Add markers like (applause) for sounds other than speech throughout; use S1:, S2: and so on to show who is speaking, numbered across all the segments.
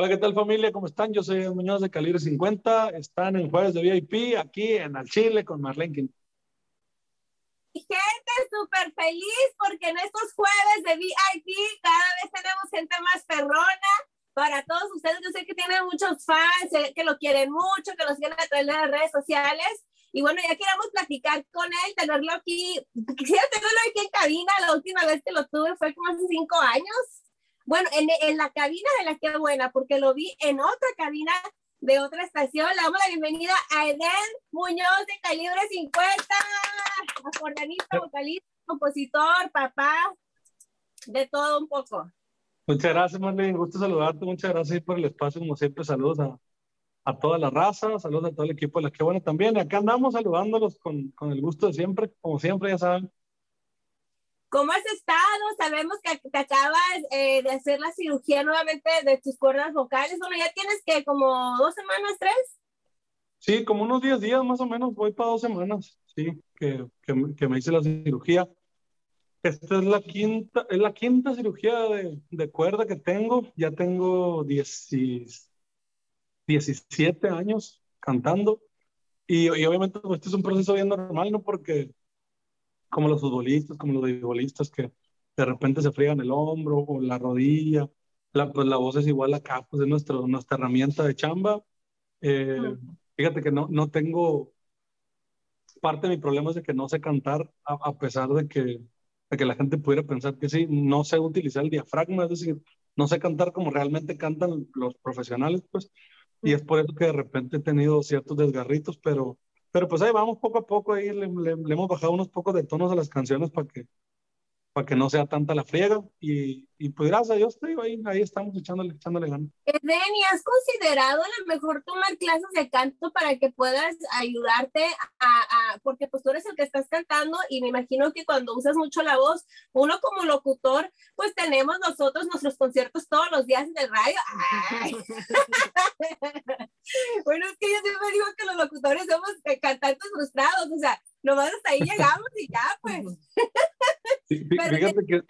S1: Hola, ¿qué tal familia? ¿Cómo están? Yo soy Muñoz de Calibre 50. Están en Jueves de VIP aquí en Al Chile con Marlene
S2: Gente súper feliz porque en estos jueves de VIP cada vez tenemos gente más perrona. Para todos ustedes, yo sé que tienen muchos fans, que lo quieren mucho, que lo siguen a través de las redes sociales. Y bueno, ya queremos platicar con él, tenerlo aquí. Quisiera tenerlo aquí en cabina. La última vez que lo tuve fue como hace cinco años. Bueno, en, en la cabina de la que buena, porque lo vi en otra cabina de otra estación. Le damos la bienvenida a Eden Muñoz de Calibre 50, acordeonista, vocalista, compositor, papá, de todo un poco.
S1: Muchas gracias, Marlene. Gusto saludarte. Muchas gracias por el espacio. Como siempre, saludos a, a toda la raza, saludos a todo el equipo de la que bueno también. Acá andamos saludándolos con, con el gusto de siempre, como siempre, ya saben.
S2: ¿Cómo has estado? Sabemos que te acabas eh, de hacer la cirugía nuevamente de tus cuerdas vocales. Bueno, ya tienes que como dos semanas, tres.
S1: Sí, como unos 10 días más o menos, voy para dos semanas, sí, que, que, me hice la cirugía. Esta es la quinta, es la quinta cirugía de, de cuerda que tengo. Ya tengo 10, 17 años cantando. Y, y obviamente pues, este es un proceso bien normal, ¿no? Porque como los futbolistas, como los futbolistas que de repente se friegan el hombro o la rodilla. La, pues la voz es igual acá, pues es nuestro, nuestra herramienta de chamba. Eh, fíjate que no, no tengo, parte de mi problema es de que no sé cantar a, a pesar de que, de que la gente pudiera pensar que sí, no sé utilizar el diafragma, es decir, no sé cantar como realmente cantan los profesionales, pues, y es por eso que de repente he tenido ciertos desgarritos, pero pero pues ahí vamos poco a poco, ahí le, hemos bajado unos pocos de tonos a las canciones para que, para que no sea tanta la friega. Y, y pues gracias a Dios, digo, ahí, ahí estamos echándole, echándole ganas.
S2: Edeni, ¿has considerado a lo mejor tomar clases de canto para que puedas ayudarte a, a, porque pues tú eres el que estás cantando y me imagino que cuando usas mucho la voz, uno como locutor, pues tenemos nosotros nuestros conciertos todos los días en el radio. (laughs) bueno, es que yo siempre digo que los locutores somos cantantes frustrados, o sea, nomás hasta ahí llegamos y ya, pues.
S1: Sí, fíjate que...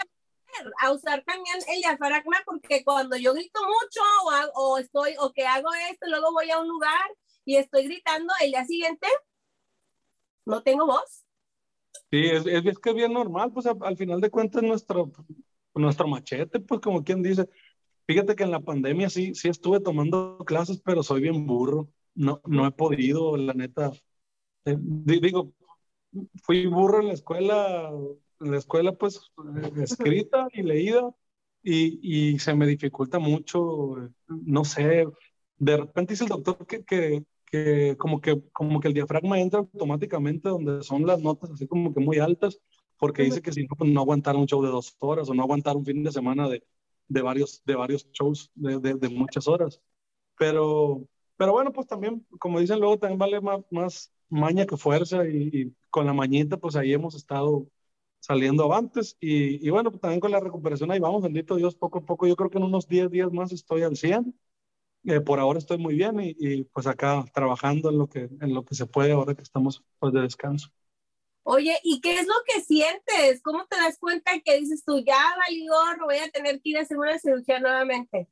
S2: A usar también el diafragma porque cuando yo grito mucho o, hago, o, estoy o que hago esto, luego voy a un lugar y estoy gritando, el día siguiente no tengo voz.
S1: Sí, es, es, es que es bien normal, pues a, al final de cuentas nuestro, nuestro machete, pues como quien dice, fíjate que en la pandemia sí, sí estuve tomando clases, pero soy bien burro, no, no he podido, la neta, eh, digo, fui burro en la escuela, en la escuela pues escrita y leída y, y se me dificulta mucho, no sé, de repente dice el doctor que, que, que, como que como que el diafragma entra automáticamente donde son las notas así como que muy altas, porque dice que si no, pues no aguantar un show de dos horas o no aguantar un fin de semana de, de, varios, de varios shows de, de, de muchas horas. Pero, pero bueno, pues también, como dicen luego, también vale más, más maña que fuerza y, y, con la mañita, pues ahí hemos estado saliendo avantes y, y, bueno, pues también con la recuperación ahí vamos, bendito Dios, poco a poco, yo creo que en unos 10 días más estoy al 100, eh, por ahora estoy muy bien y, y, pues acá trabajando en lo, que, en lo que se puede ahora que estamos pues de descanso.
S2: Oye, ¿y qué es lo que sientes? ¿Cómo te das cuenta que dices tú, ya valió, voy a tener que ir a hacer una cirugía nuevamente?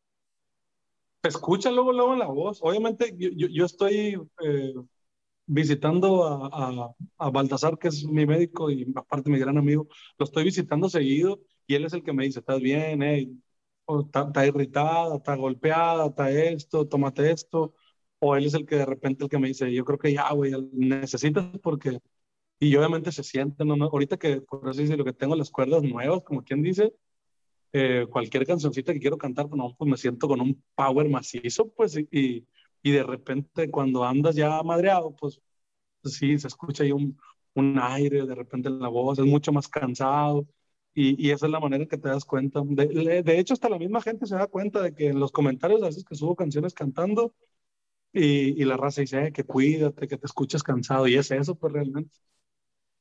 S1: Escucha luego, luego en la voz. Obviamente yo, yo, yo estoy eh, visitando a, a, a, Baltasar, que es mi médico y aparte mi gran amigo, lo estoy visitando seguido y él es el que me dice, ¿estás bien? Hey? Está, está, irritada, está golpeada, está esto, tómate esto. O él es el que de repente el que me dice, yo creo que ya, güey, necesitas porque... Y obviamente se siente, ¿no? ahorita que, por así decirlo, que tengo las cuerdas nuevas, como quien dice, eh, cualquier cancioncita que quiero cantar, pues, no, pues me siento con un power macizo, pues, y, y de repente cuando andas ya madreado, pues, pues sí, se escucha ahí un, un, aire de repente en la voz, es mucho más cansado y, y esa es la manera en que te das cuenta. De, de, hecho, hasta la misma gente se da cuenta de que en los comentarios a veces que subo canciones cantando y, y la raza dice eh, que cuídate, que te escuchas cansado y es eso, pues realmente.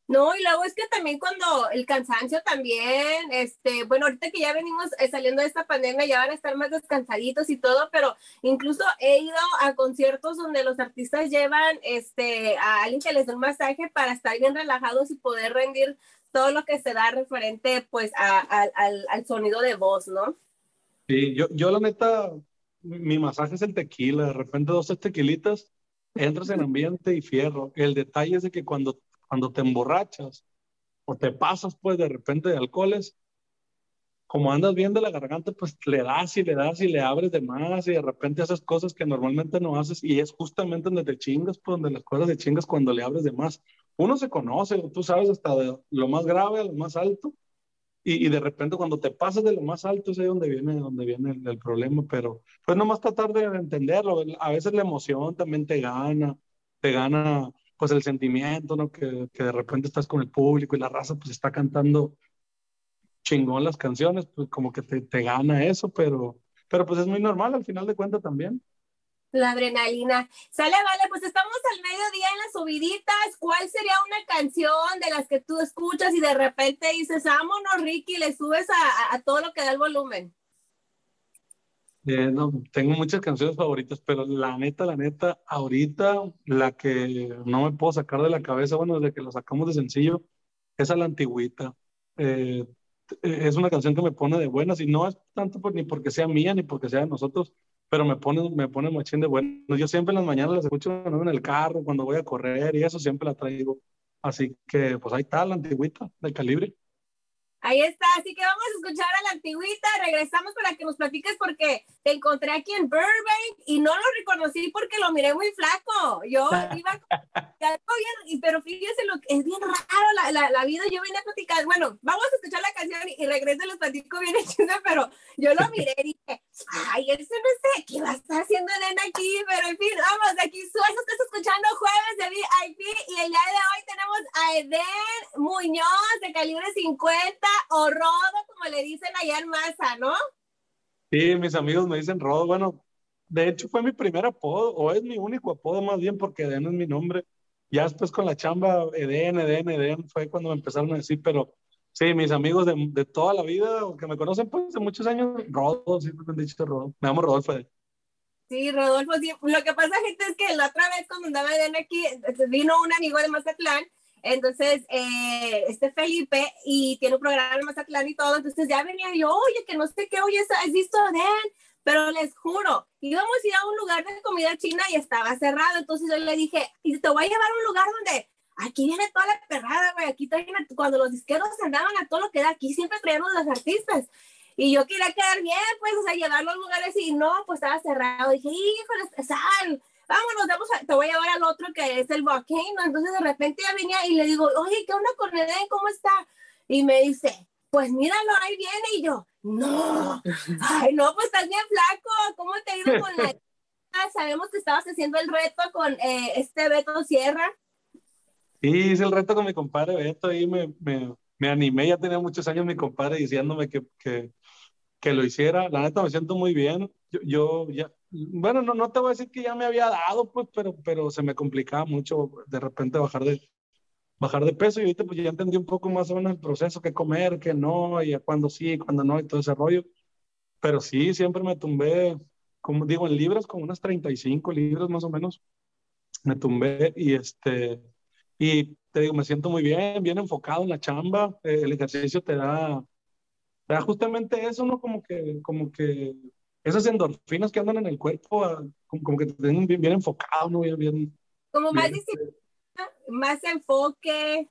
S2: No, y luego es que también cuando el cansancio también, este, bueno, ahorita que ya venimos eh, saliendo de esta pandemia, ya van a estar más descansaditos y todo, pero incluso he ido a conciertos donde los artistas llevan este, a alguien que les dé un masaje para estar bien relajados y poder rendir todo lo que se da referente pues al, al, sonido de voz, ¿no?
S1: Sí, yo, yo la neta, mi masaje es el tequila, de repente dos tequilitas, entras en ambiente y fierro. El detalle es de que cuando, cuando te emborrachas o te pasas pues de repente de alcoholes, como andas bien de la garganta, pues le das y le das y le abres de más y de repente haces cosas que normalmente no haces y es justamente donde te chingas, pues donde las cosas te chingas cuando le abres de más. Uno se conoce, tú sabes hasta de lo más grave a lo más alto y, y de repente cuando te pasas de lo más alto es ahí donde viene, donde viene el, el problema, pero pues nomás tratar de entenderlo. A veces la emoción también te gana, te gana pues el sentimiento, ¿no? Que, que de repente estás con el público y la raza pues está cantando chingón las canciones, pues como que te, te gana eso, pero, pero pues es muy normal al final de cuentas también.
S2: La adrenalina. Sale, vale, pues estamos al mediodía en las subiditas. ¿Cuál sería una canción de las que tú escuchas y de repente dices, vámonos, Ricky, le subes a, a todo lo que da el volumen?
S1: Eh, no, tengo muchas canciones favoritas, pero la neta, la neta, ahorita la que no me puedo sacar de la cabeza, bueno, desde que lo sacamos de sencillo, es a la antigüita. Eh, es una canción que me pone de buenas y no es tanto por, ni porque sea mía ni porque sea de nosotros, pero me pone, me pone machín de buenas. Yo siempre en las mañanas las escucho en el carro, cuando voy a correr y eso siempre la traigo. Así que pues ahí está la antigüita del calibre.
S2: Ahí está, así que vamos a escuchar a la antigüita, regresamos para que nos platiques porque te encontré aquí en Burbank y no lo reconocí porque lo miré muy flaco. Yo (laughs) iba, bien, pero fíjese lo que es bien raro la, la, la, vida, yo vine a platicar, bueno, vamos a escuchar la canción y, y regreso y los platico bien hechos, pero yo lo miré y dije, ay, ese no sé qué va a estar haciendo Eden aquí, pero en fin, vamos, aquí eso estás escuchando Jueves de VIP y el día de hoy tenemos a Eden Muñoz de calibre 50 o Rodo, como le dicen allá en Masa, ¿no?
S1: Sí, mis amigos me dicen Rodo. Bueno, de hecho fue mi primer apodo, o es mi único apodo más bien, porque Eden es mi nombre. Ya después con la chamba, Eden, Eden, Eden, fue cuando me empezaron a decir, pero sí, mis amigos de, de toda la vida, que me conocen pues de muchos años, Rodo, siempre me han dicho Rodo. Me llamo Rodolfo.
S2: Sí, Rodolfo, sí. Lo que pasa, gente, es que la otra vez cuando andaba Eden aquí, vino un amigo de Mazatlán entonces, eh, este Felipe, y tiene un programa en Mazatlán y todo, entonces ya venía yo, oye, que no sé qué, oye, ¿has visto de? Pero les juro, íbamos a ir a un lugar de comida china y estaba cerrado, entonces yo le dije, y te voy a llevar a un lugar donde aquí viene toda la perrada, güey, aquí traen, cuando los disqueros andaban a todo lo que da, aquí siempre traíamos los artistas. Y yo quería quedar bien, pues, o sea, llevarlo a lugares y no, pues estaba cerrado. Dije, híjole, sal, vámonos, vamos a, te voy a llevar al otro que es el volcano. Entonces de repente ya venía y le digo, oye, ¿qué onda con? ¿Cómo está? Y me dice, pues míralo, ahí viene. Y yo, no, ay, no, pues estás bien flaco. ¿Cómo te ha ido con la... (laughs) Sabemos que estabas haciendo el reto con eh, este Beto Sierra.
S1: Sí, hice el reto con mi compadre Beto y me, me, me animé. Ya tenía muchos años mi compadre diciéndome que, que, que lo hiciera. La neta me siento muy bien. Yo, yo ya, bueno, no, no te voy a decir que ya me había dado, pues, pero, pero se me complicaba mucho de repente bajar de, bajar de peso y ahorita pues ya entendí un poco más o menos el proceso, qué comer, qué no, y a cuándo sí, cuándo no, y todo ese rollo. Pero sí, siempre me tumbé, como digo, en libras, como unas 35 libras más o menos, me tumbé y este, y te digo, me siento muy bien, bien enfocado en la chamba, el ejercicio te da, te da justamente eso, ¿no? Como que, como que esas endorfinas que andan en el cuerpo, ah, como, como que te tienen bien, bien enfocado, ¿no? Bien, bien
S2: como más
S1: bien,
S2: disciplina, más enfoque.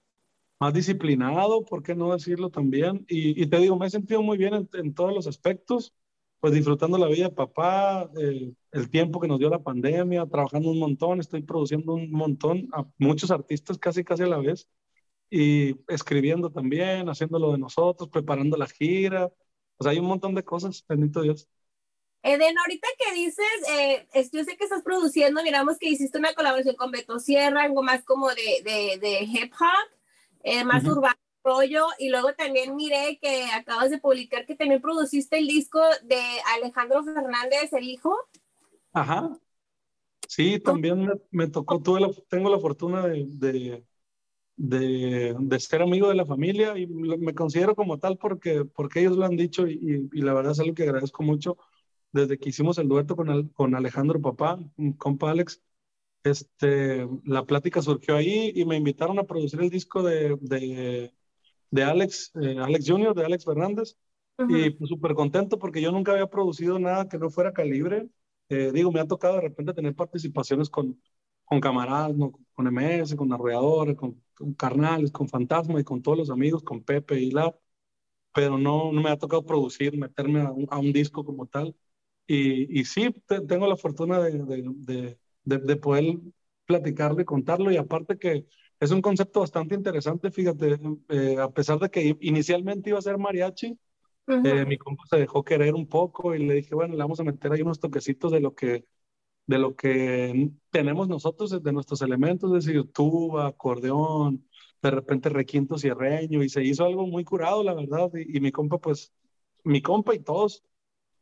S1: Más disciplinado, ¿por qué no decirlo también? Y, y te digo, me he sentido muy bien en, en, todos los aspectos, pues disfrutando la vida de papá, eh, el tiempo que nos dio la pandemia, trabajando un montón, estoy produciendo un montón, a muchos artistas casi, casi a la vez, y escribiendo también, haciendo lo de nosotros, preparando la gira, o sea, hay un montón de cosas, bendito Dios.
S2: Eden, ahorita que dices, eh, yo sé que estás produciendo, miramos que hiciste una colaboración con Beto Sierra, algo más como de, de, de hip hop, eh, más uh -huh. urbano rollo, y luego también miré que acabas de publicar que también produciste el disco de Alejandro Fernández, el hijo.
S1: Ajá. Sí, también me, me tocó, tuve la, tengo la fortuna de, de, de, de, ser amigo de la familia y me considero como tal porque, porque ellos lo han dicho y, y, y la verdad es algo que agradezco mucho desde que hicimos el dueto con, el, con Alejandro Papá, compa Alex, este, la plática surgió ahí y me invitaron a producir el disco de, de, de Alex, eh, Alex Junior, de Alex Fernández. Uh -huh. Y pues súper contento porque yo nunca había producido nada que no fuera calibre. Eh, digo, me ha tocado de repente tener participaciones con, con camaradas, ¿no? con MS, con Arrolladores, con, con, Carnales, con Fantasma y con todos los amigos, con Pepe y la, pero no, no me ha tocado producir, meterme a un, a un disco como tal. Y, y sí, tengo la fortuna de, de, de, de, poder platicarlo y contarlo, y aparte que es un concepto bastante interesante, fíjate, eh, a pesar de que inicialmente iba a ser mariachi, uh -huh. eh, mi compa se dejó querer un poco y le dije, bueno, le vamos a meter ahí unos toquecitos de lo que, de lo que tenemos nosotros, de nuestros elementos, es decir, tuba, acordeón, de repente requinto cierreño, y se hizo algo muy curado, la verdad, y, y mi compa, pues, mi compa y todos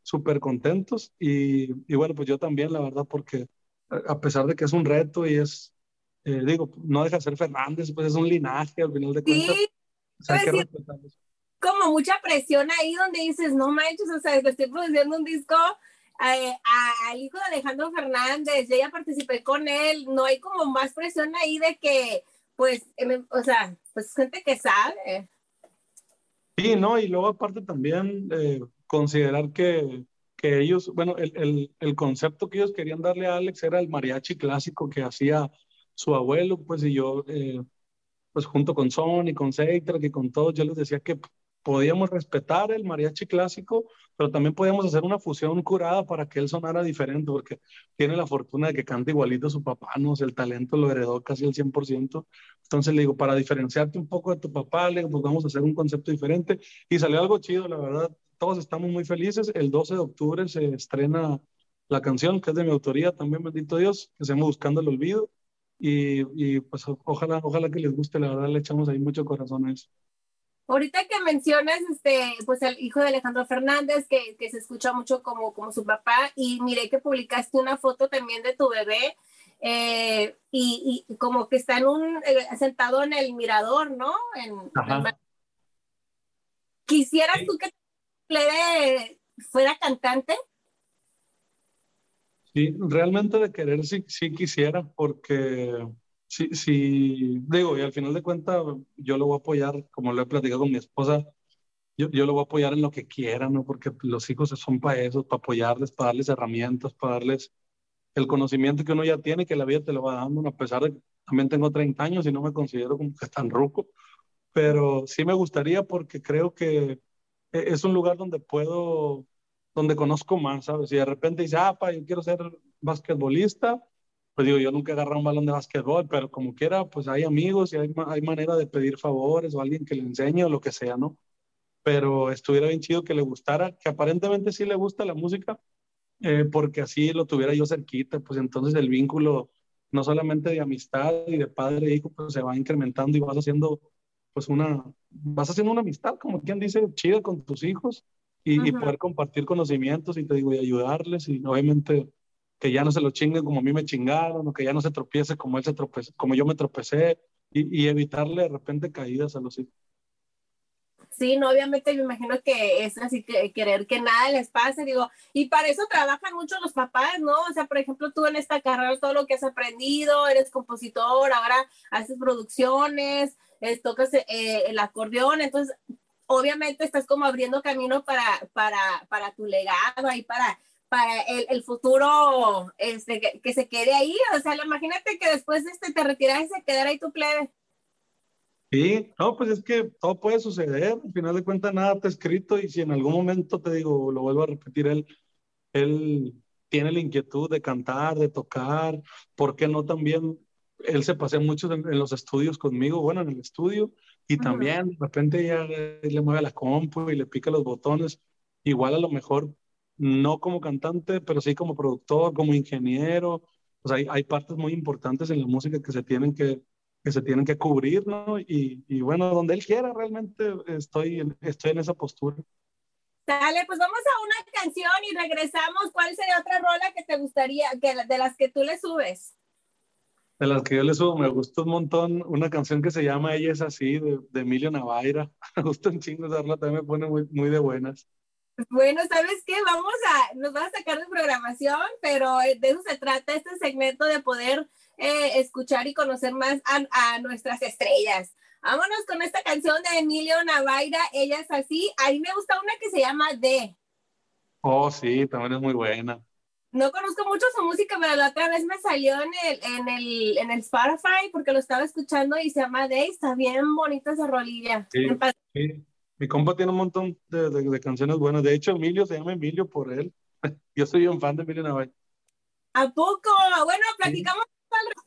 S1: súper contentos, y, y bueno, pues yo también, la verdad, porque a pesar de que es un reto y es eh, digo, no deja de ser Fernández, pues es un linaje al final de cuentas.
S2: Sí,
S1: o sea,
S2: que como mucha presión ahí donde dices, no manches, o sea, estoy produciendo un disco eh, al hijo de Alejandro Fernández, yo ya participé con él, no hay como más presión ahí de que, pues, eh, o sea, pues gente que sabe.
S1: Sí, no, y luego aparte también eh, considerar que, que ellos, bueno, el, el, el, concepto que ellos querían darle a Alex era el mariachi clásico que hacía su abuelo, pues, y yo, eh, pues, junto con Sony, con Seitra, y con todos, yo les decía que podíamos respetar el mariachi clásico, pero también podíamos hacer una fusión curada para que él sonara diferente, porque tiene la fortuna de que canta igualito a su papá, ¿no? El talento lo heredó casi al 100%. Entonces le digo, para diferenciarte un poco de tu papá, le digo, pues vamos a hacer un concepto diferente. Y salió algo chido, la verdad. Todos estamos muy felices. El 12 de octubre se estrena la canción, que es de mi autoría, también, bendito Dios, que se llama Buscando el Olvido. Y, y, pues ojalá, ojalá que les guste, la verdad le echamos ahí mucho corazón a eso.
S2: Ahorita que mencionas, este, pues el hijo de Alejandro Fernández, que, que se escucha mucho como, como su papá, y miré que publicaste una foto también de tu bebé, eh, y, y, como que está en un, eh, sentado en el mirador, ¿no? En, en... ¿Quisieras sí. tú que Plebe fuera cantante?
S1: Sí, realmente de querer sí, sí quisiera, porque sí, sí, digo, y al final de cuentas yo lo voy a apoyar, como lo he platicado con mi esposa, yo, yo lo voy a apoyar en lo que quiera, ¿no? Porque los hijos son para eso, para apoyarles, para darles herramientas, para darles el conocimiento que uno ya tiene, que la vida te lo va dando, a pesar de que también tengo 30 años y no me considero como que tan ruco, pero sí me gustaría porque creo que es un lugar donde puedo donde conozco más, ¿sabes? Y de repente dice, ah, pa, yo quiero ser basquetbolista, pues digo, yo nunca he agarrado un balón de basquetbol, pero como quiera, pues hay amigos y hay, hay manera de pedir favores o alguien que le enseñe o lo que sea, ¿no? Pero estuviera bien chido que le gustara, que aparentemente sí le gusta la música, eh, porque así lo tuviera yo cerquita, pues entonces el vínculo, no solamente de amistad y de padre e hijo, pues se va incrementando y vas haciendo, pues una, vas haciendo una amistad, como quien dice, chida con tus hijos y, y, poder compartir conocimientos y te digo, y ayudarles y obviamente que ya no se lo chinguen como a mí me chingaron o que ya no se tropiece como él se tropezó, como yo me tropecé y, y evitarle de repente caídas a los hijos.
S2: Sí, no, obviamente me imagino que es así que querer que nada les pase, digo, y para eso trabajan mucho los papás, ¿no? O sea, por ejemplo, tú en esta carrera todo lo que has aprendido, eres compositor, ahora haces producciones, es, tocas eh, el acordeón, entonces obviamente estás como abriendo camino para, para, para tu legado y para, para el, el futuro este, que, que, se quede ahí. O sea, imagínate que después de este te retiras y se quedara ahí tu plebe.
S1: Sí, no, pues es que todo puede suceder. Al final de cuentas, nada está escrito. Y si en algún momento te digo, lo vuelvo a repetir, él, él tiene la inquietud de cantar, de tocar, ¿por qué no también? Él se pasea mucho en, en los estudios conmigo, bueno, en el estudio, y también de repente ya le mueve la compu y le pica los botones. Igual a lo mejor no como cantante, pero sí como productor, como ingeniero. O sea, hay, hay partes muy importantes en la música que se tienen que, que, se tienen que cubrir, ¿no? Y, y bueno, donde él quiera, realmente estoy en, estoy en esa postura.
S2: Dale, pues vamos a una canción y regresamos. ¿Cuál sería otra rola que te gustaría, que, de las que tú le subes?
S1: De las que yo le subo, me gusta un montón una canción que se llama Ella es así, de, de Emilio Navaira. (laughs) Me gusta un chingo usarla, también me pone muy, muy de buenas.
S2: Bueno, ¿sabes qué? Vamos a, nos va a sacar de programación, pero de eso se trata este segmento de poder eh, escuchar y conocer más a, a, nuestras estrellas. Vámonos con esta canción de Emilio Navaira, Ella es así. A mí me gusta una que se llama D.
S1: Oh, sí, también es muy buena.
S2: No conozco mucho su música, pero la otra vez me salió en el, en el, en el Spotify porque lo estaba escuchando y se llama Day. Está bien bonita esa rolilla.
S1: Sí, sí. Mi compa tiene un montón de, de, canciones buenas. De hecho, Emilio se llama Emilio por él. (laughs) Yo soy un fan de Emilio Navaja.
S2: ¿A poco? Bueno, platicamos.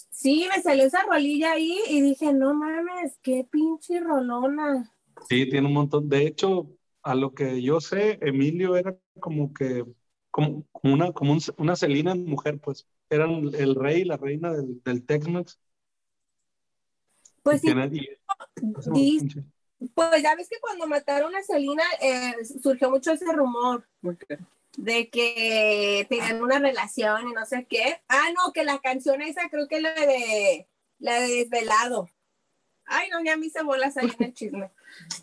S2: Sí. sí, me salió esa rolilla ahí y dije, no mames, qué pinche rolona.
S1: Sí, tiene un montón. De hecho, a lo que yo sé, Emilio era como que como, una, como una Celina mujer, pues. Eran el rey y la reina del, del Tex-Mex.
S2: Pues sí. pues ya ves que cuando mataron a Celina eh, surgió mucho ese rumor de que tenían una relación y no sé qué. Ah, no, que la canción esa creo que la de la de Desvelado. Ay, no, ya a mí se bolas ahí en el chisme.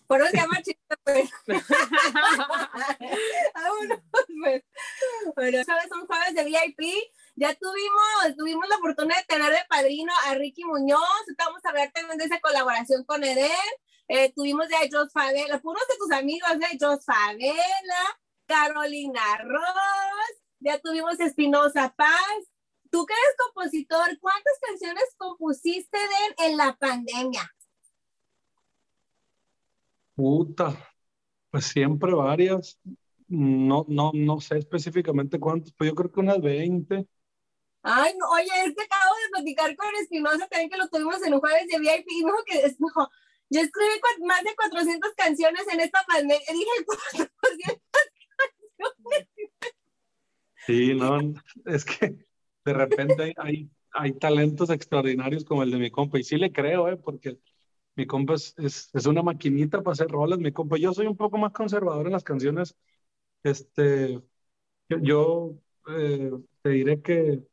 S2: Por eso se llama chisme, pues. (laughs) Vámonos, pues. Bueno, ¿sabes? Son jueves de VIP. Ya tuvimos, tuvimos la fortuna de tener de padrino a Ricky Muñoz. Vamos a ver también de esa colaboración con Eden. Eh, tuvimos de Jos Favela, puros de tus amigos de Jos Favela, Carolina Ross. Ya tuvimos Espinosa Paz, Tú que eres compositor, ¿cuántas canciones compusiste de, en la pandemia?
S1: Puta, pues siempre varias. No, no, no sé específicamente cuántas, pero yo creo que unas 20.
S2: Ay, no, oye, es que acabo de platicar con Espinosa también que lo tuvimos en un jueves de VIP y dijo que no, yo escribí más de 400 canciones en esta pandemia. Dije 400
S1: canciones. Sí, no, es que de repente hay, hay, talentos extraordinarios como el de mi compa, y sí le creo, ¿eh? porque mi compa es, es, una maquinita para hacer rolas, mi compa. Yo soy un poco más conservador en las canciones. Este, yo, eh, te diré que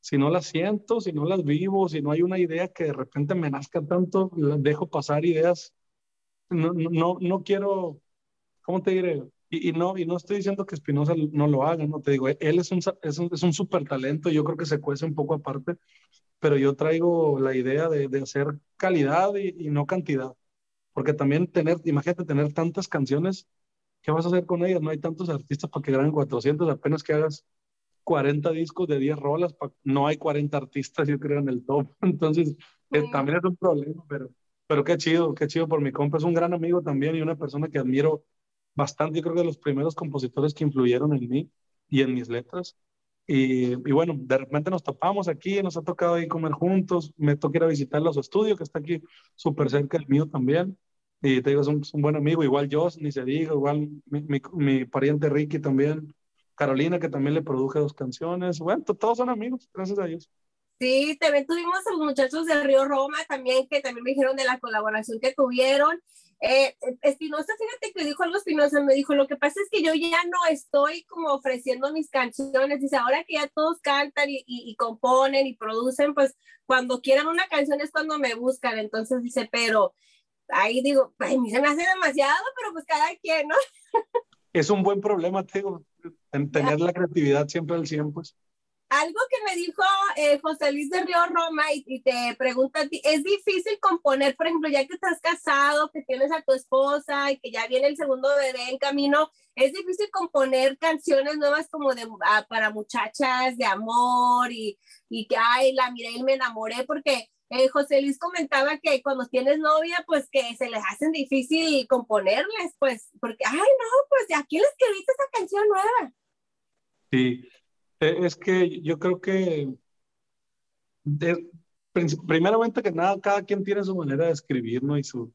S1: si no las siento, si no las vivo, si no hay una idea que de repente me nazca tanto, dejo pasar ideas. No, no, no quiero, ¿cómo te diré? Y, no, y no estoy diciendo que Espinosa no lo haga, no te digo, él es un, es un, es un súper talento, yo creo que se cuece un poco aparte, pero yo traigo la idea de, de hacer calidad y, y, no cantidad, porque también tener, imagínate tener tantas canciones, ¿qué vas a hacer con ellas? No hay tantos artistas para que graben 400, apenas que hagas 40 discos de 10 rolas, no hay 40 artistas, yo creo, en el top, (laughs) entonces eh, también es un problema, pero, pero qué chido, qué chido por mi compa, es un gran amigo también y una persona que admiro bastante, yo creo que de los primeros compositores que influyeron en mí y en mis letras. Y, y, bueno, de repente nos topamos aquí, nos ha tocado ahí comer juntos, me toca ir a visitarlo a su estudio, que está aquí súper cerca del mío también. Y te digo, es un, un buen amigo, igual yo, ni se diga, igual mi, mi, mi, pariente Ricky también, Carolina, que también le produje dos canciones. Bueno, todos son amigos, gracias a Dios.
S2: Sí, también tuvimos a los muchachos de Río Roma también, que también me dijeron de la colaboración que tuvieron. Eh, Espinosa, fíjate que dijo algo Espinosa, me dijo, lo que pasa es que yo ya no estoy como ofreciendo mis canciones, dice, ahora que ya todos cantan y, y, componen y producen, pues cuando quieran una canción es cuando me buscan, entonces dice, pero ahí digo, ay, me hace demasiado, pero pues cada quien, ¿no?
S1: Es un buen problema, tengo, tener la creatividad siempre al 100, pues
S2: algo que me dijo eh, José Luis de Río Roma y, te pregunta a ti, ¿es difícil componer, por ejemplo, ya que estás casado, que tienes a tu esposa y que ya viene el segundo bebé en camino, ¿es difícil componer canciones nuevas como de, ah, para muchachas de amor y, y que, ay, la miré y me enamoré? Porque eh, José Luis comentaba que cuando tienes novia, pues que se les hacen difícil componerles, pues, porque, ay, no, pues, ¿a quién le escribiste esa canción nueva?
S1: Sí, es que yo creo que, primeramente que nada, cada quien tiene su manera de escribir, ¿no? Y su,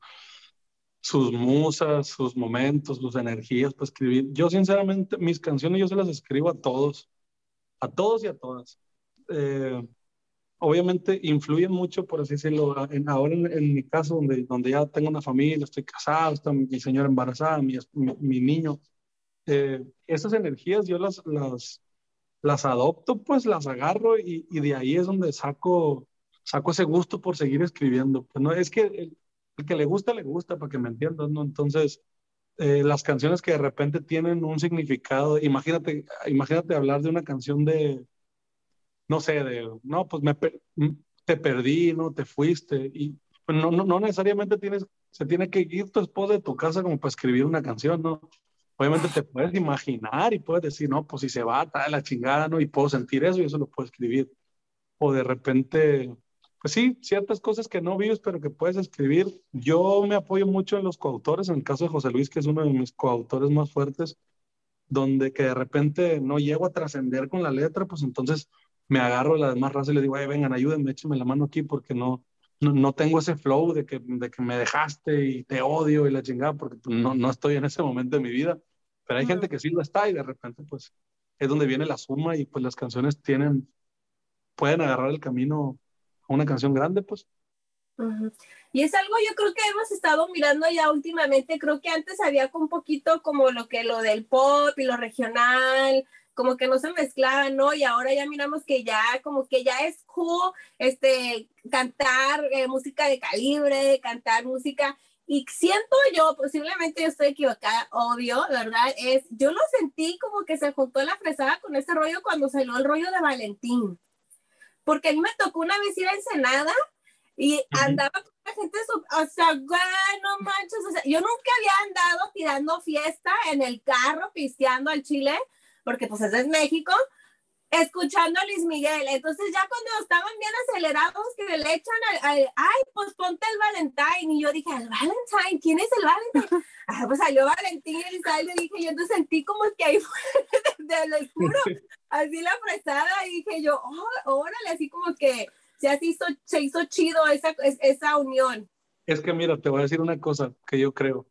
S1: sus musas, sus momentos, sus energías para escribir. Yo, sinceramente, mis canciones yo se las escribo a todos, a todos y a todas. Eh, obviamente influyen mucho, por así decirlo, en, ahora en, mi caso, donde, donde ya tengo una familia, estoy casado, está mi, señora embarazada, mi, mi, niño. Eh, esas energías yo las, las, las adopto, pues las agarro y, y, de ahí es donde saco, saco ese gusto por seguir escribiendo. Pues no, es que el, que le gusta, le gusta, para que me entiendan, ¿no? Entonces, eh, las canciones que de repente tienen un significado, imagínate, imagínate hablar de una canción de, no sé, de, no, pues me, te perdí, ¿no? Te fuiste, y pues no, no, no necesariamente tienes, se tiene que ir tu esposa de tu casa como para escribir una canción, ¿no? Obviamente te puedes imaginar y puedes decir, no, pues si se va, está la chingada, ¿no? Y puedo sentir eso y eso lo puedo escribir. O de repente, pues sí, ciertas cosas que no vives, pero que puedes escribir. Yo me apoyo mucho en los coautores, en el caso de José Luis, que es uno de mis coautores más fuertes, donde que de repente no llego a trascender con la letra, pues entonces me agarro a la demás raza y le digo, Ay, vengan, ayúdenme, échenme la mano aquí porque no, no, no, tengo ese flow de que, de que me dejaste y te odio y la chingada, porque pues, no, no estoy en ese momento de mi vida. Pero hay gente que sí lo está y de repente pues es donde viene la suma y pues las canciones tienen, pueden agarrar el camino a una canción grande pues.
S2: Y es algo yo creo que hemos estado mirando ya últimamente, creo que antes había un poquito como lo que lo del pop y lo regional, como que no se mezclaban, ¿no? Y ahora ya miramos que ya, como que ya es cool, este, cantar eh, música de calibre, cantar música, y siento yo, posiblemente yo estoy equivocada, obvio, ¿verdad? Es, yo lo sentí como que se juntó la fresada con ese rollo cuando salió el rollo de Valentín, porque a mí me tocó una vez ir a Ensenada y andaba con la gente, o sea, no manches, o sea, yo nunca había andado tirando fiesta en el carro, pisteando al chile, porque pues ese es México, escuchando a Luis Miguel. Entonces ya cuando estaban bien acelerados que le echan al, ay, pues ponte el Valentine. Y yo dije, ¿el Valentine? ¿Quién es el Valentine? (laughs) Ah, pues salió Valentín y le dije, yo entonces sentí como que ahí fue (laughs) del oscuro, (laughs) así la fresada y dije yo, oh, órale, así como que se hizo, se hizo chido esa, esa unión.
S1: Es que mira, te voy a decir una cosa que yo creo.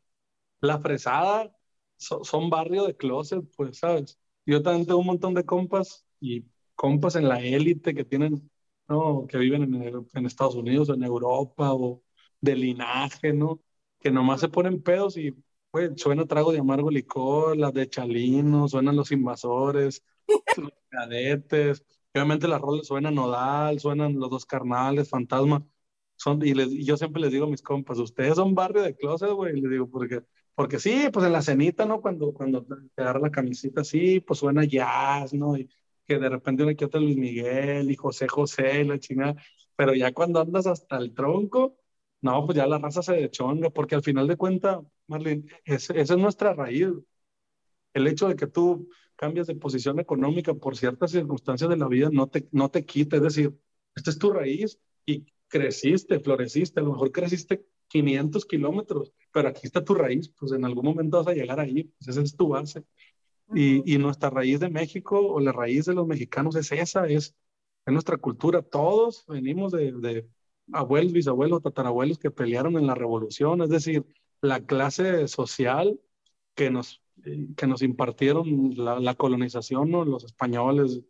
S1: La fresada son barrio de closet, pues, ¿sabes? Yo también tengo un montón de compas y compas en la élite que tienen, ¿no? Que viven en, en, Estados Unidos, en Europa o de linaje, ¿no? Que nomás se ponen pedos y, pues, suena trago de amargo licor, las de Chalino, suenan los invasores, (laughs) los cadetes, obviamente las roles suenan Nodal, suenan los dos carnales, Fantasma, son, y, les, y yo siempre les digo a mis compas, ustedes son barrio de closet, güey, y les digo, porque porque sí, pues en la cenita, ¿no? Cuando, cuando te agarra la camisita así, pues suena jazz, ¿no? Y que de repente que otra Luis Miguel y José José y la chingada. Pero ya cuando andas hasta el tronco, no, pues ya la raza se dechonga, porque al final de cuentas, Marlene, esa es nuestra raíz. El hecho de que tú cambias de posición económica por ciertas circunstancias de la vida no te, no te quita, es decir, esta es tu raíz y creciste, floreciste, a lo mejor creciste 500 kilómetros, pero aquí está tu raíz, pues en algún momento vas a llegar ahí, pues esa es tu base. Y, y, nuestra raíz de México o la raíz de los mexicanos es esa, es, es nuestra cultura. Todos venimos de, de, abuelos, bisabuelos, tatarabuelos que pelearon en la revolución, es decir, la clase social que nos, que nos impartieron la, la colonización, ¿no? los españoles,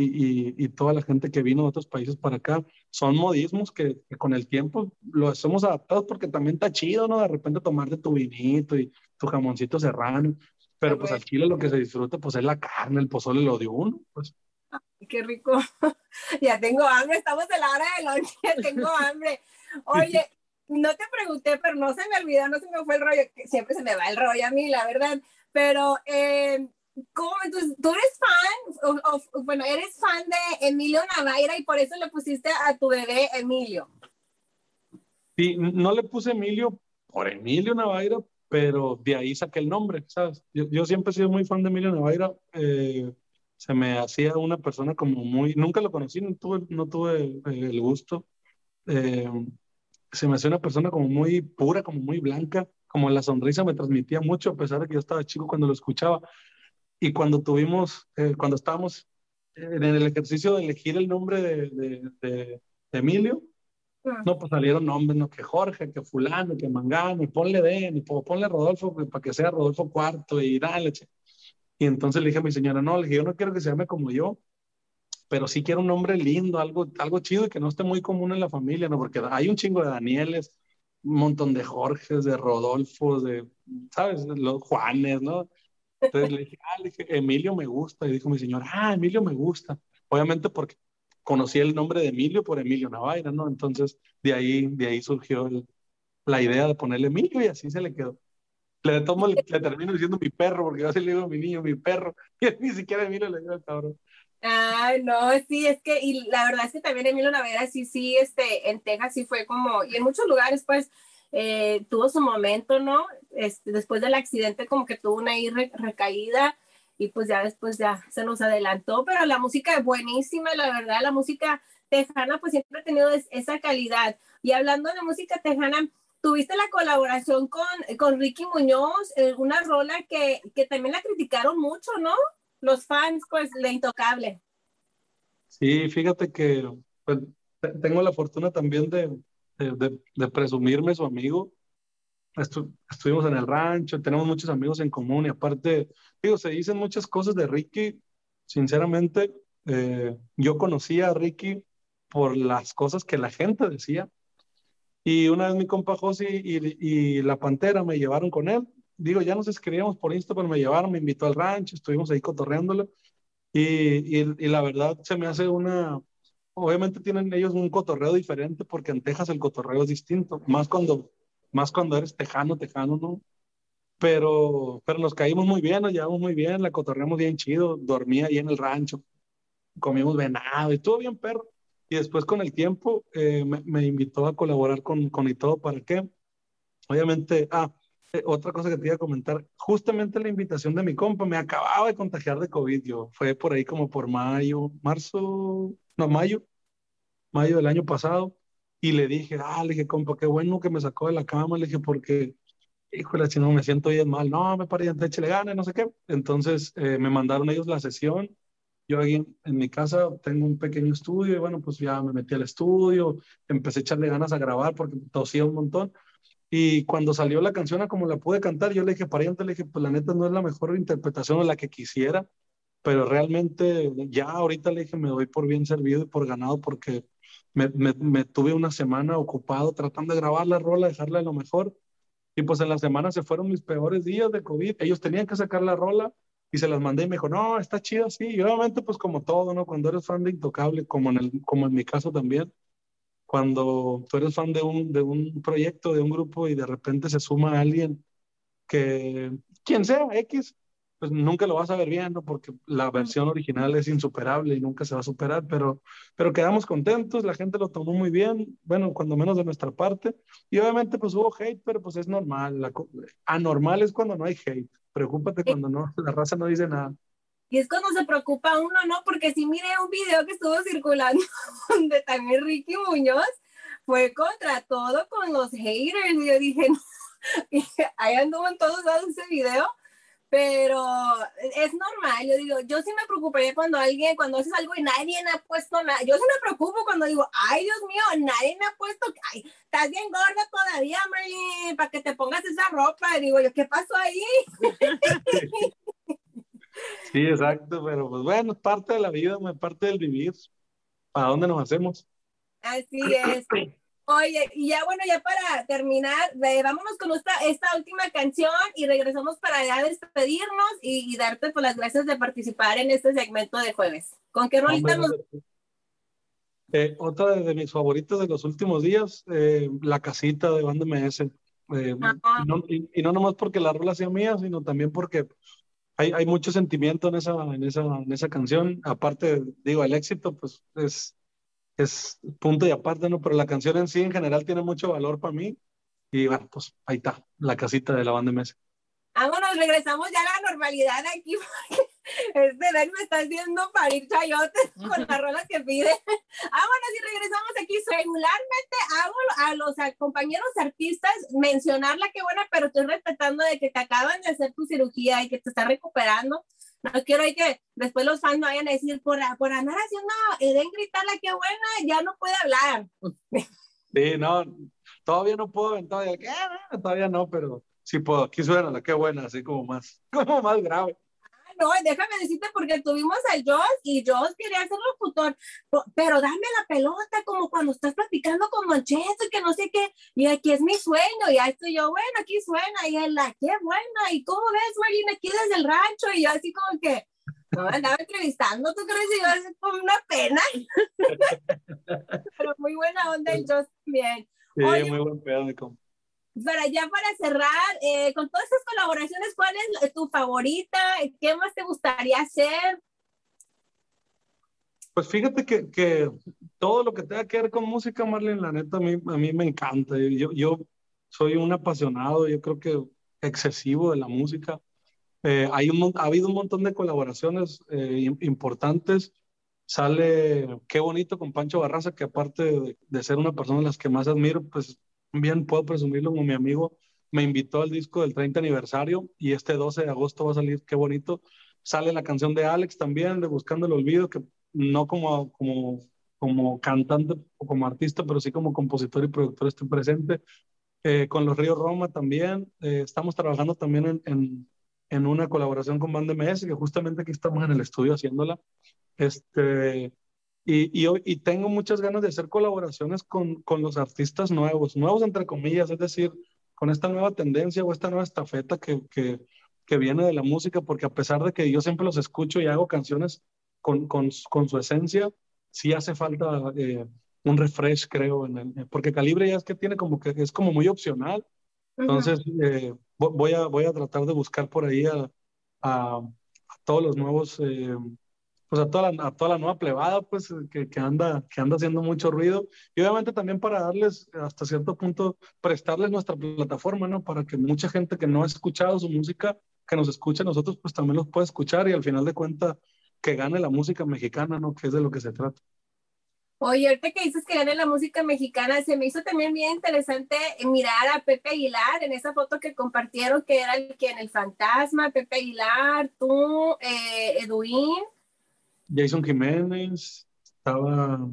S1: y, y, toda la gente que vino de otros países para acá, son modismos que, con el tiempo los hemos adaptado porque también está chido, ¿no? De repente tomarte tu vinito y tu jamoncito serrano, pero pues al chile lo que se disfruta pues es la carne, el pozole lo de uno, pues.
S2: Ay, qué rico. (laughs) ya tengo hambre, estamos en la hora de lunch, ya tengo hambre. (laughs) Oye, no te pregunté, pero no se me olvidó, no se me fue el rollo, siempre se me va el rollo a mí, la verdad, pero... Eh, ¿Cómo? Entonces, ¿tú eres fan? O, bueno, eres fan de Emilio Navaira y por eso le pusiste a tu bebé Emilio.
S1: Sí, no le puse Emilio por Emilio Navaira, pero de ahí saqué el nombre, ¿sabes? Yo, yo siempre he sido muy fan de Emilio Navaira. Eh, se me hacía una persona como muy, nunca lo conocí, no tuve, no tuve el gusto. Eh, se me hacía una persona como muy pura, como muy blanca, como la sonrisa me transmitía mucho, a pesar de que yo estaba chico cuando lo escuchaba. Y cuando tuvimos, eh, cuando estábamos en el ejercicio de elegir el nombre de, de, Emilio. No, pues salieron nombres, no, que Jorge, que fulano, que Mangano, y ponle Den, y ponle Rodolfo para que sea Rodolfo Cuarto, y dale. Y entonces le dije a mi señora, no, le dije, yo no quiero que se llame como yo, pero sí quiero un nombre lindo, algo, algo chido y que no esté muy común en la familia, ¿no? Porque hay un chingo de Danieles, un montón de Jorges, de Rodolfos, de, ¿sabes? Los Juanes, ¿no? Entonces le dije, ah, le dije, Emilio me gusta. Y dijo mi señor, ah, Emilio me gusta. Obviamente porque conocí el nombre de Emilio por Emilio Navaira, ¿no? Entonces de ahí, de ahí surgió la idea de ponerle Emilio y así se le quedó. Le, tomo, le, termino diciendo mi perro, porque yo así le digo a mi niño, mi perro, (laughs) y ni siquiera Emilio le digo al cabrón.
S2: Ay, no, sí, es que, y la verdad es que también Emilio Navaira sí, sí, este, en Texas sí fue como, y en muchos lugares, pues, eh, tuvo su momento, ¿no? Este, después del accidente como que tuvo una recaída y pues ya después ya se nos adelantó, pero la música es buenísima, la verdad, la música tejana pues siempre ha tenido esa calidad. Y hablando de música tejana, tuviste la colaboración con, con Ricky Muñoz, eh, una rola que, que también la criticaron mucho, ¿no? Los fans, pues, la intocable.
S1: Sí, fíjate que pues, tengo la fortuna también de, de, de, presumirme su amigo. Estuvimos en el rancho, tenemos muchos amigos en común y aparte, digo, se dicen muchas cosas de Ricky. Sinceramente, eh, yo conocía a Ricky por las cosas que la gente decía. Y una vez mi compa Josi y, y, la Pantera me llevaron con él. Digo, ya nos escribíamos por Insta, pero me llevaron, me invitó al rancho, estuvimos ahí cotorreándolo. Y, y, la verdad se me hace una, obviamente tienen ellos un cotorreo diferente porque en Texas el cotorreo es distinto, más cuando, más cuando eres tejano, tejano, ¿no? Pero, pero nos caímos muy bien, nos llevamos muy bien, la cotorreamos bien chido, dormía ahí en el rancho, comimos venado y estuvo bien perro. Y después con el tiempo eh, me, me, invitó a colaborar con, con y todo, ¿para qué? Obviamente, ah, eh, otra cosa que te iba a comentar, justamente la invitación de mi compa, me acababa de contagiar de COVID, yo, fue por ahí como por mayo, marzo, no, mayo, mayo del año pasado, y le dije, ah, le dije, compa, qué bueno que me sacó de la cama, le dije, porque, híjole, si no me siento bien mal, no, me paré, le gane, no sé qué. Entonces eh, me mandaron ellos la sesión, yo aquí en, en, mi casa tengo un pequeño estudio, y bueno, pues ya me metí al estudio, empecé a echarle ganas a grabar porque tosía un montón, y cuando salió la canción a como la pude cantar, yo le dije, pariente, le dije, pues la neta no es la mejor interpretación o la que quisiera, pero realmente ya ahorita le dije, me doy por bien servido y por ganado porque me, me, tuve una semana ocupado tratando de grabar la rola, dejarla de lo mejor. Y pues en la semana se fueron mis peores días de COVID. Ellos tenían que sacar la rola y se las mandé y me dijo, no, está chido así. Y obviamente pues como todo, ¿no? Cuando eres fan de Intocable, como en, el, como en mi caso también, cuando tú eres fan de un, de un proyecto, de un grupo y de repente se suma alguien que, quien sea, X, pues nunca lo vas a ver bien, ¿no? Porque la versión original es insuperable y nunca se va a superar, pero, pero quedamos contentos, la gente lo tomó muy bien, bueno, cuando menos de nuestra parte, y obviamente pues hubo hate, pero pues es normal, la, anormal es cuando no hay hate, preocúpate cuando no, la raza no dice nada.
S2: Y es cuando se preocupa uno, ¿no? Porque si mire un video que estuvo circulando (laughs) de también Ricky Muñoz, fue contra todo con los haters. Y yo dije, (laughs) no. ahí anduvo en todos lados ese video, pero es normal. Yo digo, yo sí me preocuparía cuando alguien, cuando haces algo y nadie me ha puesto nada. Yo sí me preocupo cuando digo, ay, Dios mío, nadie me ha puesto, ay, estás bien gorda todavía, Marlene, para que te pongas esa ropa. Y digo yo, ¿qué pasó ahí? (laughs)
S1: Sí, exacto, pero pues bueno, es parte de la vida, es parte del vivir. ¿Para dónde nos hacemos?
S2: Así es. (clears throat) Oye, y ya bueno, ya para terminar, vámonos con esta, esta última canción y regresamos para ya despedirnos y, darte pues, las gracias de participar en este segmento de jueves. ¿Con qué rolita nos...
S1: Eh, otra de mis favoritos de los últimos días, eh, La Casita de Banda MS. Eh, y, no, y, no nomás porque la rola sea mía, sino también porque hay, hay mucho sentimiento en esa, en, esa, en esa canción. Aparte, digo, el éxito, pues es, es punto y aparte, ¿no? Pero la canción en sí, en general, tiene mucho valor para mí. Y bueno, pues ahí está, la casita de la banda mesa.
S2: Vámonos, regresamos ya a la normalidad aquí, porque este Dex me está haciendo parir chayotes con las rolas que pide. Vámonos y regresamos aquí. Regularmente hago a los compañeros artistas mencionar la que buena, pero estoy respetando de que te acaban de hacer tu cirugía y que te está recuperando. No quiero que después los fans no vayan a decir, por, por andar haciendo Eden gritar la que buena, ya no puede hablar.
S1: Sí, no, todavía no puedo aventar, todavía no, pero sí puedo. Aquí suena la que buena, así como más, (laughs) como más grave
S2: no, déjame decirte porque tuvimos al Joss y Joss quería ser locutor, pero dame la pelota como cuando estás platicando con Mancheto y que no sé qué, y aquí es mi sueño, y ya estoy yo, bueno, aquí suena, y él, la qué buena, y cómo ves, Marlene, aquí desde el rancho, y yo así como que, no, andaba entrevistando, ¿tú crees? Y yo así con una pena, (laughs) pero muy buena onda el Joss también.
S1: Sí, muy buen pedo,
S2: para ya para cerrar, eh, con todas estas colaboraciones, ¿cuál es tu favorita? ¿Qué más te gustaría hacer?
S1: Pues fíjate que, que todo lo que tenga que ver con música, Marlene, la neta, a mí, a mí me encanta. Yo, yo soy un apasionado, yo creo que excesivo de la música. Eh, hay un, ha habido un montón de colaboraciones eh, importantes. Sale Qué Bonito con Pancho Barraza, que aparte de, de, ser una persona de las que más admiro, pues bien puedo presumirlo como mi amigo, me invitó al disco del 30 aniversario y este 12 de agosto va a salir Qué Bonito. Sale la canción de Alex también, de Buscando el Olvido, que no como, como, como cantante o como artista, pero sí como compositor y productor estoy presente. Eh, con los Ríos Roma también. Eh, estamos trabajando también en, en, en, una colaboración con Band MS, que justamente aquí estamos en el estudio haciéndola. Este, y, y, y tengo muchas ganas de hacer colaboraciones con, con los artistas nuevos, nuevos entre comillas, es decir, con esta nueva tendencia o esta nueva estafeta que, que, que viene de la música, porque a pesar de que yo siempre los escucho y hago canciones con, con, con su esencia, sí hace falta eh, un refresh, creo, en el, porque Calibre ya es que tiene como que es como muy opcional. Entonces, eh, voy, a, voy a tratar de buscar por ahí a, a, todos los nuevos, eh, pues a toda, la, a toda la nueva plebada, pues que, que, anda, que anda haciendo mucho ruido. Y obviamente también para darles, hasta cierto punto, prestarles nuestra plataforma, ¿no? Para que mucha gente que no ha escuchado su música, que nos escuche a nosotros, pues también los pueda escuchar y al final de cuentas que gane la música mexicana, ¿no? Que es de lo que se trata.
S2: Oye, ahorita que dices que gane la música mexicana, se me hizo también bien interesante mirar a Pepe Aguilar en esa foto que compartieron, que era el que en el fantasma, Pepe Aguilar, tú, eh, Edwin.
S1: Jason Jiménez, estaba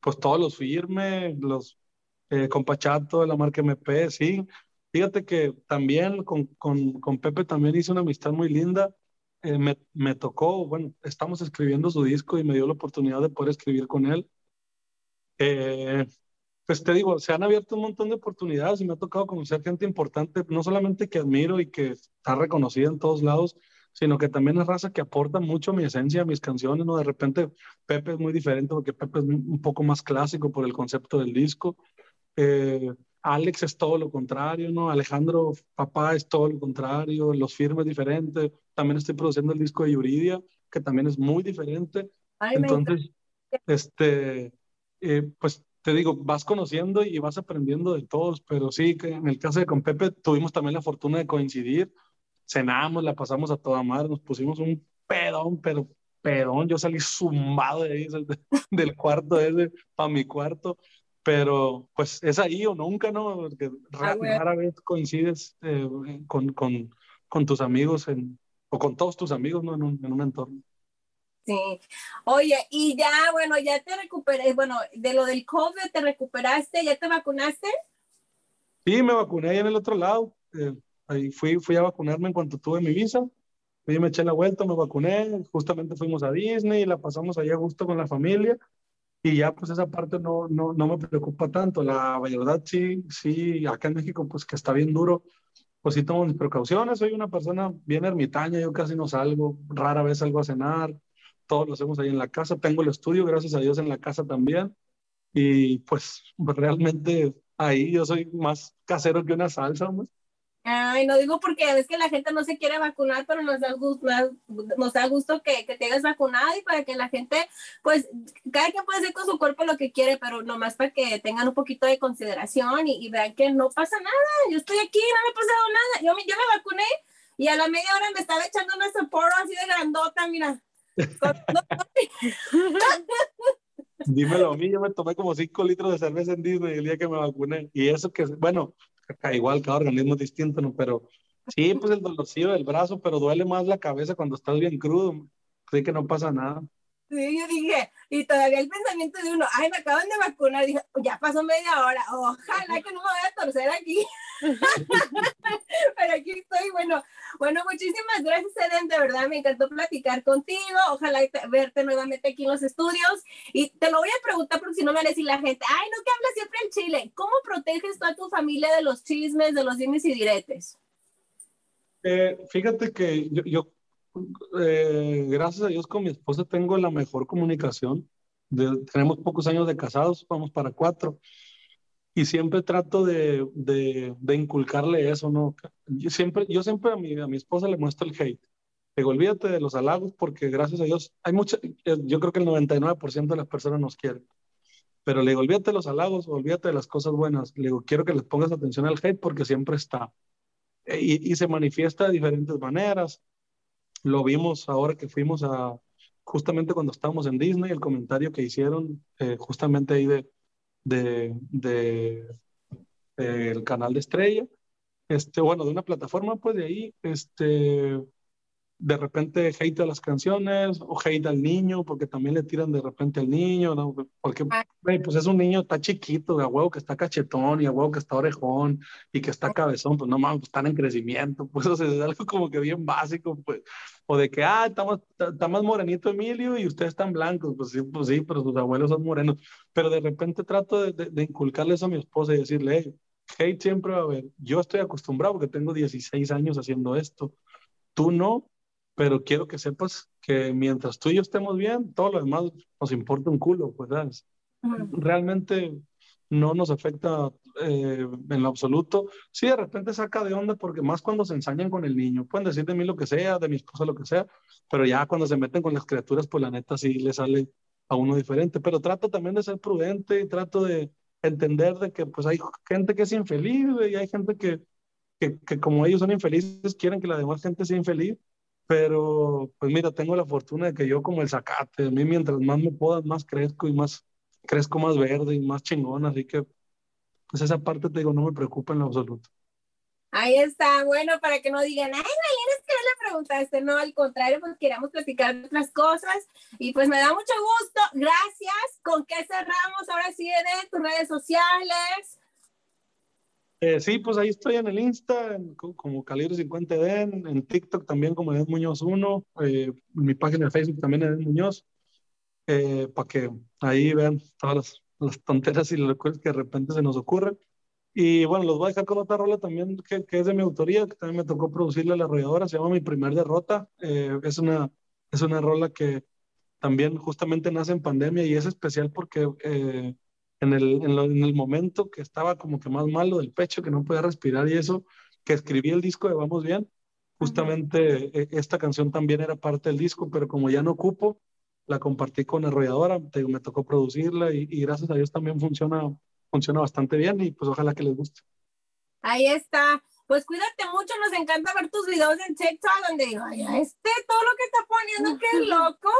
S1: pues todos los firmes, los eh, de la marca MP, sí. Fíjate que también con, con, con Pepe también hice una amistad muy linda. Eh, me, me tocó, bueno, estamos escribiendo su disco y me dio la oportunidad de poder escribir con él eh, pues te digo, se han abierto un montón de oportunidades y me ha tocado conocer gente importante, no solamente que admiro y que está reconocida en todos lados, sino que también es raza que aporta mucho a mi esencia, a mis canciones, ¿no? De repente Pepe es muy diferente porque Pepe es un poco más clásico por el concepto del disco. Eh, Alex es todo lo contrario, ¿no? Alejandro Papá es todo lo contrario, los firmes diferentes. También estoy produciendo el disco de Yuridia, que también es muy diferente. Entonces, este, eh, pues te digo, vas conociendo y vas aprendiendo de todos, pero sí, que en el caso de con Pepe tuvimos también la fortuna de coincidir, cenamos, la pasamos a toda madre, nos pusimos un pedón, pero pedón, yo salí zumbado de ahí, del (laughs) cuarto ese para mi cuarto, pero pues es ahí o nunca, ¿no? Porque ah, rara, vez coincides eh, con, con, con, tus amigos en, o con todos tus amigos, ¿no? En un, en un entorno.
S2: Sí. Oye, y ya, bueno, ya te recuperé, bueno, de lo del COVID, ¿te recuperaste? ¿Ya te vacunaste?
S1: Sí, me vacuné ahí en el otro lado. Eh, ahí fui, fui a vacunarme en cuanto tuve mi visa. Fui, me eché la vuelta, me vacuné. Justamente fuimos a Disney y la pasamos allá justo con la familia. Y ya, pues esa parte no, no, no me preocupa tanto. La verdad, sí, sí, acá en México, pues que está bien duro pues sí tomo mis precauciones. Soy una persona bien ermitaña, yo casi no salgo, rara vez salgo a cenar todos lo hacemos ahí en la casa. Tengo el estudio, gracias a Dios, en la casa también. Y pues, realmente ahí yo soy más casero que una salsa. ¿no?
S2: Ay, no digo porque es que la gente no se quiere vacunar, pero nos da gusto, nos da gusto que, que te hayas vacunado y para que la gente, pues, cada quien puede hacer con su cuerpo lo que quiere, pero nomás para que tengan un poquito de consideración y, vean que no pasa nada. Yo estoy aquí, no me ha pasado nada. Yo, yo me vacuné y a la media hora me estaba echando una porro así de grandota, mira. (laughs)
S1: Dímelo a mí, yo me tomé como 5 litros de cerveza en Disney el día que me vacuné. Y eso que, bueno, (laughs) igual cada organismo es distinto, ¿no? Pero sí, pues el dolorcillo del brazo, pero duele más la cabeza cuando estás bien crudo. Así que no pasa nada.
S2: Sí, yo dije, y todavía el pensamiento de uno, ay, me acaban de vacunar, dije, ya pasó media hora, ojalá que no me vaya a torcer aquí. (laughs) Pero aquí estoy, bueno, bueno, muchísimas gracias, Eden, de verdad me encantó platicar contigo, ojalá verte nuevamente aquí en los estudios, y te lo voy a preguntar porque si no me va a decir la gente, ay, no que hablas siempre en Chile, ¿cómo proteges tú a tu familia de los chismes, de los dimes y diretes?
S1: Eh, fíjate que yo, yo eh, gracias a Dios con mi esposa tengo la mejor comunicación. tenemos pocos años de casados, vamos para cuatro. Y siempre trato de, de, de inculcarle eso, ¿no? Yo siempre, yo siempre a mi, a mi esposa le muestro el hate. Digo, olvídate de los halagos porque gracias a Dios hay mucha, yo creo que el 99% de las personas nos quieren. Pero le digo, olvídate de los halagos, olvídate de las cosas buenas. Le digo, quiero que les pongas atención al hate porque siempre está. E, y, y se manifiesta de diferentes maneras. Lo vimos ahora que fuimos a, justamente cuando estábamos en Disney, el comentario que hicieron eh, justamente ahí de, de, de, de, el canal de Estrella, este, bueno, de una plataforma, pues de ahí, este, de repente hate a las canciones o hate al niño, porque también le tiran de repente al niño, ¿no? Porque, ah. pues es un niño, está chiquito, de a huevo que está cachetón y a huevo que está orejón y que está cabezón, pues no mames, pues están en crecimiento, pues (laughs) o sea, es algo como que bien básico, pues, o de que, ah, está más, está más morenito Emilio y ustedes están blancos, pues sí, pues sí, pero sus abuelos son morenos, pero de repente trato de, de, de inculcarle eso a mi esposa y decirle, hey, hate siempre va a haber, yo estoy acostumbrado porque tengo 16 años haciendo esto, tú no, pero quiero que sepas que mientras tú y yo estemos bien, todo lo demás nos importa un culo, pues, ¿sabes? Realmente no nos afecta eh, en lo absoluto. Sí, de repente saca de onda porque más cuando se ensañan con el niño, pueden decir de mí lo que sea, de mi esposa lo que sea, pero ya cuando se meten con las criaturas, pues la neta sí le sale a uno diferente. Pero trato también de ser prudente y trato de entender de que pues hay gente que es infeliz y hay gente que, que, que como ellos son infelices, quieren que la demás gente sea infeliz pero, pues mira, tengo la fortuna de que yo como el zacate, a mí mientras más me podas, más crezco y más crezco más verde y más chingón, así que pues esa parte te digo, no me preocupa en lo absoluto.
S2: Ahí está, bueno, para que no digan, ay, Maylene, es que no le preguntaste, no, al contrario, pues queríamos platicar otras cosas y pues me da mucho gusto, gracias, ¿con qué cerramos ahora sí de tus redes sociales?
S1: Eh, sí, pues ahí estoy en el Insta, como Calibre 50 Eden, en TikTok también como Eden Muñoz 1, eh, mi página de Facebook también Eden Muñoz, eh, para que ahí vean todas las, tonteras y los que de repente se nos ocurren. Y bueno, los voy a dejar con otra rola también que, que es de mi autoría, que también me tocó producirle a la arrolladora, se llama Mi Primer Derrota. es, una, es una rola que también justamente nace en pandemia y es especial porque en el, en, el momento que estaba como que más malo del pecho, que no podía respirar y eso, que escribí el disco de Vamos Bien, justamente e, esta canción también era parte del disco, pero como ya no ocupo, la compartí con Arrolladora, me tocó producirla y, gracias a Dios también funciona, funciona bastante bien y pues ojalá que les guste.
S2: Ahí está. Pues cuídate mucho, nos encanta ver tus videos en TikTok donde digo, ay, este todo lo que está poniendo, qué (laughs) loco.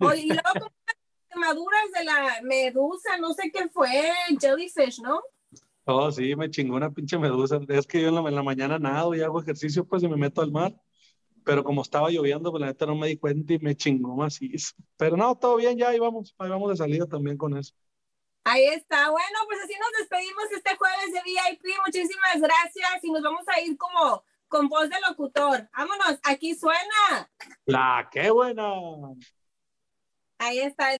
S2: O, y luego maduras de la medusa, no sé qué fue, jellyfish, ¿no?
S1: Oh, sí, me chingó una pinche medusa. Es que yo en la, en la mañana nado y hago ejercicio, pues y me meto al mar. Pero como estaba lloviendo, pues la neta no me di cuenta y me chingó macizo. Pero no, todo bien, ya ahí vamos, ahí vamos de salida también con eso.
S2: Ahí está. Bueno, pues así nos despedimos este jueves de VIP. Muchísimas gracias y nos vamos a ir como con voz de locutor. Vámonos, aquí suena.
S1: La qué buena.
S2: Ahí está.